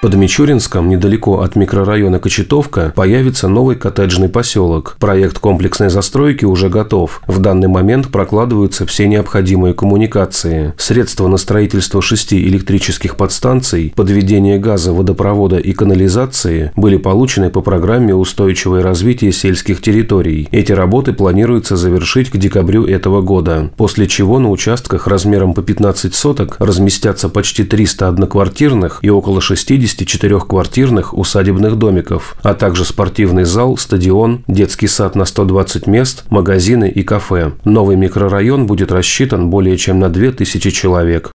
Под Мичуринском, недалеко от микрорайона Кочетовка, появится новый коттеджный поселок. Проект комплексной застройки уже готов. В данный момент прокладываются все необходимые коммуникации. Средства на строительство шести электрических подстанций, подведение газа, водопровода и канализации были получены по программе «Устойчивое развитие сельских территорий». Эти работы планируется завершить к декабрю этого года, после чего на участках размером по 15 соток разместятся почти 300 одноквартирных и около 60 54-квартирных усадебных домиков, а также спортивный зал, стадион, детский сад на 120 мест, магазины и кафе. Новый микрорайон будет рассчитан более чем на 2000 человек.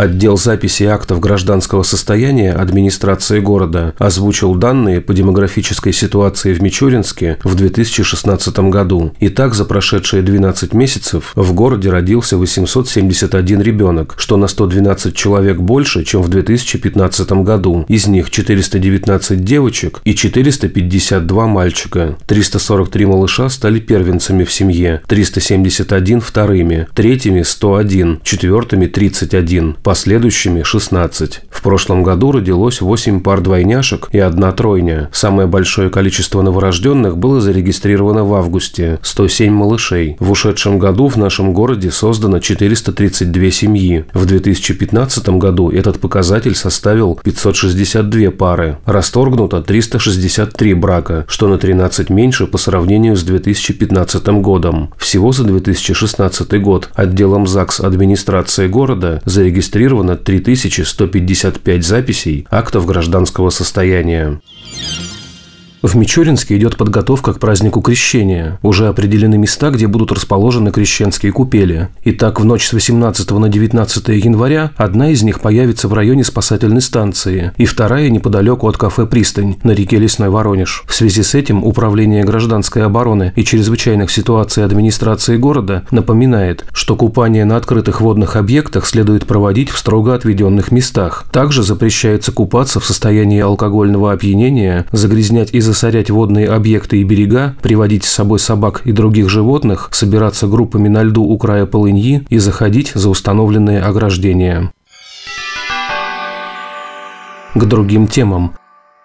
Отдел записи актов гражданского состояния администрации города озвучил данные по демографической ситуации в Мичуринске в 2016 году. И так за прошедшие 12 месяцев в городе родился 871 ребенок, что на 112 человек больше, чем в 2015 году. Из них 419 девочек и 452 мальчика. 343 малыша стали первенцами в семье, 371 вторыми, третьими 101, четвертыми 31 последующими – 16. В прошлом году родилось 8 пар двойняшек и одна тройня. Самое большое количество новорожденных было зарегистрировано в августе – 107 малышей. В ушедшем году в нашем городе создано 432 семьи. В 2015 году этот показатель составил 562 пары. Расторгнуто 363 брака, что на 13 меньше по сравнению с 2015 годом. Всего за 2016 год отделом ЗАГС администрации города зарегистрировано зарегистрировано 3155 записей актов гражданского состояния. В Мичуринске идет подготовка к празднику Крещения. Уже определены места, где будут расположены крещенские купели. Итак, в ночь с 18 на 19 января одна из них появится в районе спасательной станции, и вторая неподалеку от кафе «Пристань» на реке Лесной Воронеж. В связи с этим Управление гражданской обороны и чрезвычайных ситуаций администрации города напоминает, что купание на открытых водных объектах следует проводить в строго отведенных местах. Также запрещается купаться в состоянии алкогольного опьянения, загрязнять из засорять водные объекты и берега, приводить с собой собак и других животных, собираться группами на льду у края полыньи и заходить за установленные ограждения. К другим темам.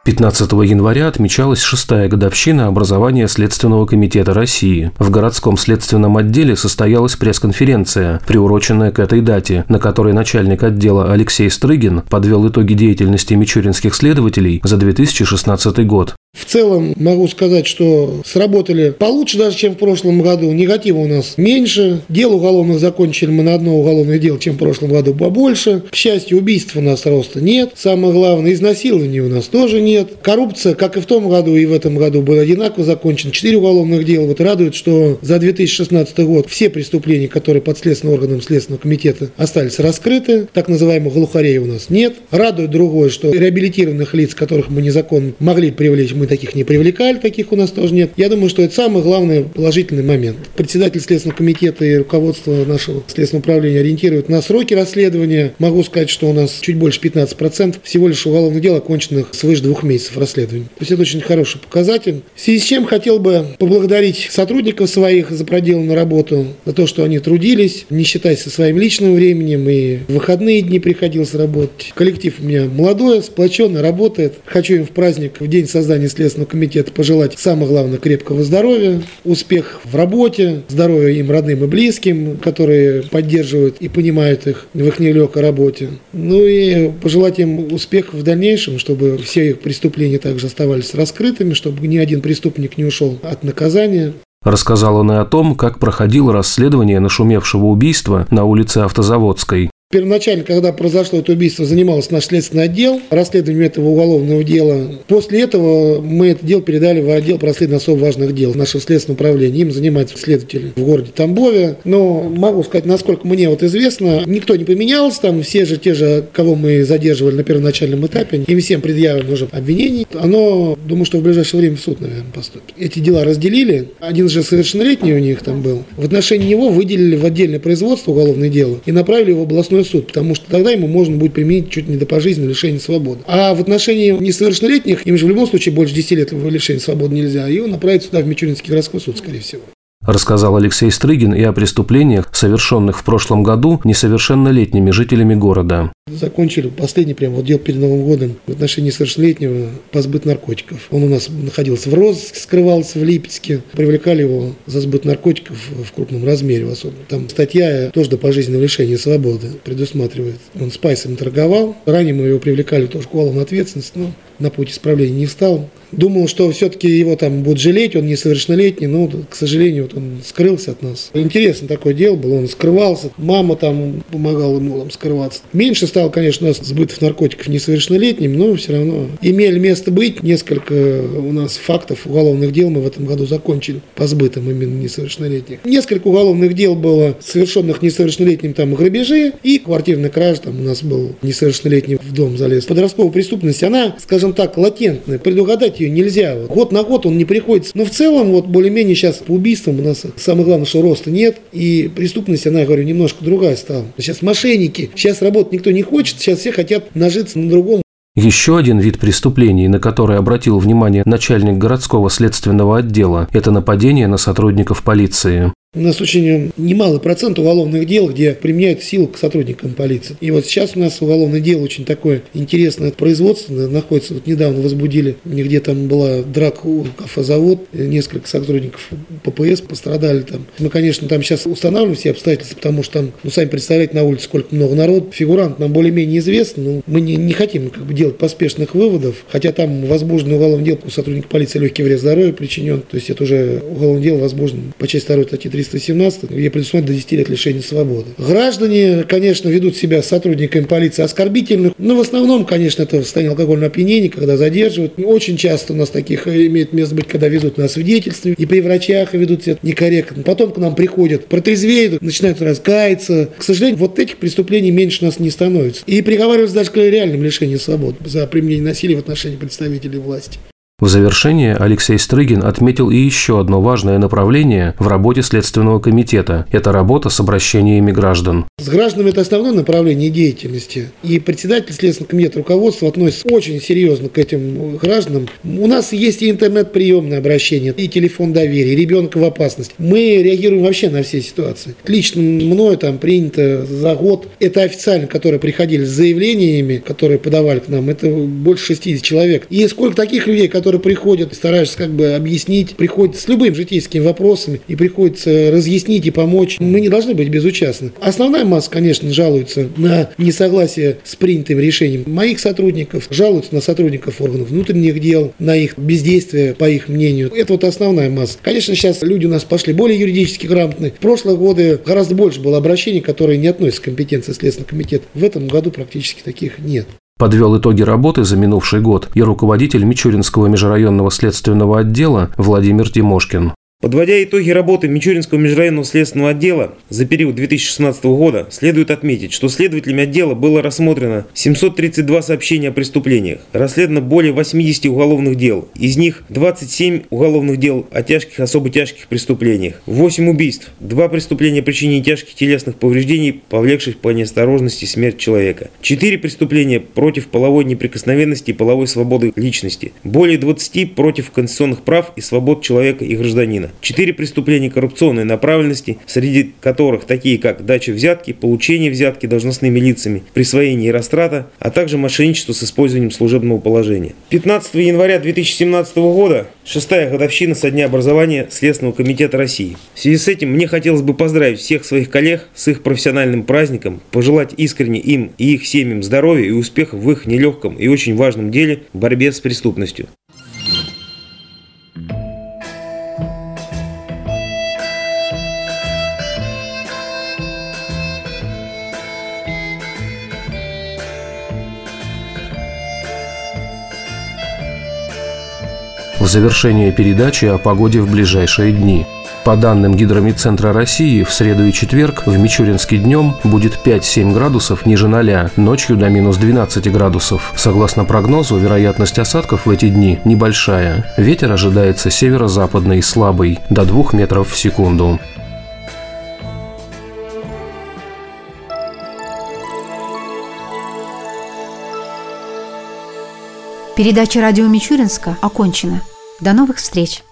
15 января отмечалась шестая годовщина образования Следственного комитета России. В городском следственном отделе состоялась пресс-конференция, приуроченная к этой дате, на которой начальник отдела Алексей Стрыгин подвел итоги деятельности мичуринских следователей за 2016 год. В целом могу сказать, что сработали получше даже, чем в прошлом году. Негатива у нас меньше. Дел уголовных закончили мы на одно уголовное дело, чем в прошлом году побольше. К счастью, убийств у нас роста нет. Самое главное, изнасилований у нас тоже нет. Коррупция, как и в том году, и в этом году было одинаково закончен. Четыре уголовных дела. Вот радует, что за 2016 год все преступления, которые под следственным органом Следственного комитета остались раскрыты. Так называемых глухарей у нас нет. Радует другое, что реабилитированных лиц, которых мы незаконно могли привлечь, мы таких не привлекали, таких у нас тоже нет. Я думаю, что это самый главный положительный момент. Председатель Следственного комитета и руководство нашего Следственного управления ориентируют на сроки расследования. Могу сказать, что у нас чуть больше 15% всего лишь уголовных дел, оконченных свыше двух месяцев расследования. То есть это очень хороший показатель. В связи с чем хотел бы поблагодарить сотрудников своих за проделанную работу, за то, что они трудились, не считаясь со своим личным временем, и в выходные дни приходилось работать. Коллектив у меня молодой, сплоченный, работает. Хочу им в праздник, в день создания Следственного комитета пожелать самое главное крепкого здоровья, успех в работе, здоровья им родным и близким, которые поддерживают и понимают их в их нелегкой работе. Ну и пожелать им успех в дальнейшем, чтобы все их преступления также оставались раскрытыми, чтобы ни один преступник не ушел от наказания. Рассказал он и о том, как проходило расследование нашумевшего убийства на улице Автозаводской. Первоначально, когда произошло это убийство, занимался наш следственный отдел расследованием этого уголовного дела. После этого мы это дело передали в отдел по расследованию особо важных дел нашего следственного управления. Им занимаются следователи в городе Тамбове. Но могу сказать, насколько мне вот известно, никто не поменялся. Там все же те же, кого мы задерживали на первоначальном этапе, им всем предъявлено уже обвинений. Оно, думаю, что в ближайшее время в суд, наверное, поступит. Эти дела разделили. Один же совершеннолетний у них там был. В отношении него выделили в отдельное производство уголовное дело и направили в областной областной суд, потому что тогда ему можно будет применить чуть не до пожизненного лишения свободы. А в отношении несовершеннолетних, им же в любом случае больше 10 лет лишения свободы нельзя, и его направят сюда в Мичуринский городской суд, скорее всего. Рассказал Алексей Стрыгин и о преступлениях, совершенных в прошлом году несовершеннолетними жителями города. Закончили последний прям вот дел перед Новым годом в отношении совершеннолетнего по сбыт наркотиков. Он у нас находился в розыске, скрывался в Липецке. Привлекали его за сбыт наркотиков в крупном размере в особом. Там статья тоже до пожизненного лишения свободы предусматривает. Он спайсом торговал. Ранее мы его привлекали тоже к уголовной ответственности, но на путь исправления не стал. Думал, что все-таки его там будут жалеть, он несовершеннолетний, но, к сожалению, вот он скрылся от нас. Интересно такое дело было, он скрывался, мама там помогала ему там скрываться. Меньше стало, конечно, у нас сбытов наркотиков несовершеннолетним, но все равно имели место быть. Несколько у нас фактов уголовных дел мы в этом году закончили по сбытам именно несовершеннолетних. Несколько уголовных дел было совершенных несовершеннолетним там грабежи и квартирная кража. Там у нас был несовершеннолетний в дом залез. Подростковая преступность, она, скажем так, латентная. Предугадать ее нельзя. Год на год он не приходится. Но в целом, вот более-менее сейчас по убийствам у нас самое главное, что роста нет. И преступность, она, я говорю, немножко другая стала. Сейчас мошенники, сейчас работать никто не хочет, сейчас все хотят нажиться на другом. Еще один вид преступлений, на который обратил внимание начальник городского следственного отдела, это нападение на сотрудников полиции. У нас очень немалый процент уголовных дел, где применяют силу к сотрудникам полиции. И вот сейчас у нас уголовное дело очень такое интересное производственное находится. Вот недавно возбудили, где там была драка у кафозавод, несколько сотрудников ППС пострадали там. Мы, конечно, там сейчас устанавливаем все обстоятельства, потому что там, ну, сами представляете, на улице сколько много народ. Фигурант нам более-менее известен, но мы не, не хотим как бы делать поспешных выводов, хотя там возбуждено уголовное дело у сотрудника полиции легкий вред здоровью причинен. То есть это уже уголовное дело возбуждено по части 2 статьи 3 317, где предусмотрено до 10 лет лишения свободы. Граждане, конечно, ведут себя сотрудниками полиции оскорбительно, но в основном, конечно, это состояние алкогольного опьянения, когда задерживают. Очень часто у нас таких имеет место быть, когда везут на свидетельство, и при врачах ведут себя некорректно. Потом к нам приходят, протрезвеют, начинают раскаяться. К сожалению, вот этих преступлений меньше у нас не становится. И приговариваются даже к реальным лишениям свободы за применение насилия в отношении представителей власти. В завершение Алексей Стрыгин отметил и еще одно важное направление в работе Следственного комитета – это работа с обращениями граждан. С гражданами это основное направление деятельности. И председатель Следственного комитета руководства относится очень серьезно к этим гражданам. У нас есть и интернет-приемное обращение, и телефон доверия, и ребенок в опасности. Мы реагируем вообще на все ситуации. Лично мною там принято за год, это официально, которые приходили с заявлениями, которые подавали к нам, это больше 60 человек. И сколько таких людей, которые которые приходят, стараешься как бы объяснить, приходят с любыми житейскими вопросами и приходится разъяснить и помочь. Мы не должны быть безучастны. Основная масса, конечно, жалуется на несогласие с принятым решением моих сотрудников, жалуются на сотрудников органов внутренних дел, на их бездействие, по их мнению. Это вот основная масса. Конечно, сейчас люди у нас пошли более юридически грамотные. В прошлые годы гораздо больше было обращений, которые не относятся к компетенции Следственного комитета. В этом году практически таких нет. Подвел итоги работы за минувший год и руководитель Мичуринского межрайонного следственного отдела Владимир Тимошкин. Подводя итоги работы Мичуринского межрайонного следственного отдела за период 2016 года, следует отметить, что следователями отдела было рассмотрено 732 сообщения о преступлениях, расследовано более 80 уголовных дел, из них 27 уголовных дел о тяжких особо тяжких преступлениях, 8 убийств, 2 преступления причинения тяжких телесных повреждений, повлекших по неосторожности смерть человека, 4 преступления против половой неприкосновенности и половой свободы личности, более 20 против конституционных прав и свобод человека и гражданина, Четыре преступления коррупционной направленности, среди которых такие как дача взятки, получение взятки должностными лицами, присвоение и растрата, а также мошенничество с использованием служебного положения. 15 января 2017 года, шестая годовщина со дня образования Следственного комитета России. В связи с этим мне хотелось бы поздравить всех своих коллег с их профессиональным праздником, пожелать искренне им и их семьям здоровья и успехов в их нелегком и очень важном деле – борьбе с преступностью. В завершение передачи о погоде в ближайшие дни. По данным Гидромедцентра России, в среду и четверг в Мичуринске днем будет 5-7 градусов ниже 0, ночью до минус 12 градусов. Согласно прогнозу, вероятность осадков в эти дни небольшая. Ветер ожидается северо-западный слабый, до 2 метров в секунду. Передача радио Мичуринска окончена. До новых встреч!